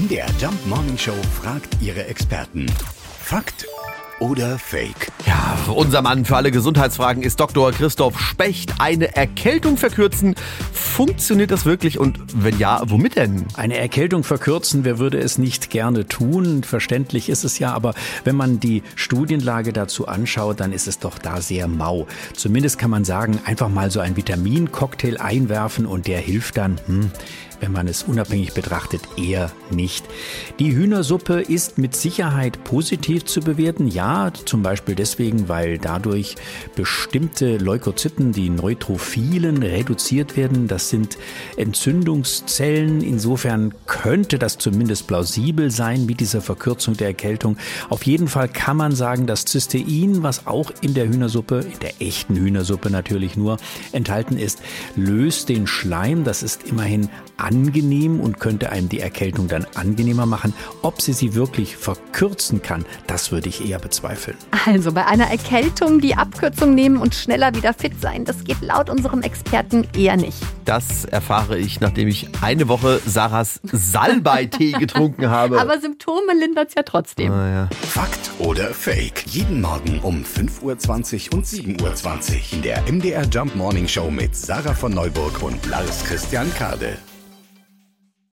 MDR Jump Morning Show fragt ihre Experten. Fakt oder Fake? Ja, unser Mann für alle Gesundheitsfragen ist Dr. Christoph Specht. Eine Erkältung verkürzen, funktioniert das wirklich und wenn ja, womit denn? Eine Erkältung verkürzen, wer würde es nicht gerne tun? Verständlich ist es ja, aber wenn man die Studienlage dazu anschaut, dann ist es doch da sehr mau. Zumindest kann man sagen, einfach mal so ein Vitamincocktail einwerfen und der hilft dann. Hm, wenn man es unabhängig betrachtet, eher nicht. Die Hühnersuppe ist mit Sicherheit positiv zu bewerten. Ja, zum Beispiel deswegen, weil dadurch bestimmte Leukozyten, die Neutrophilen, reduziert werden. Das sind Entzündungszellen. Insofern könnte das zumindest plausibel sein mit dieser Verkürzung der Erkältung. Auf jeden Fall kann man sagen, dass Cystein, was auch in der Hühnersuppe, in der echten Hühnersuppe natürlich nur enthalten ist, löst den Schleim. Das ist immerhin angenehm und könnte einem die Erkältung dann angenehmer machen. Ob sie sie wirklich verkürzen kann, das würde ich eher bezweifeln. Also bei einer Erkältung die Abkürzung nehmen und schneller wieder fit sein, das geht laut unserem Experten eher nicht. Das erfahre ich, nachdem ich eine Woche Sarahs Salbeitee getrunken habe. Aber Symptome lindert's ja trotzdem. Ah, ja. Fakt oder Fake? Jeden Morgen um 5.20 Uhr und 7.20 Uhr in der MDR Jump Morning Show mit Sarah von Neuburg und Lars Christian Kade.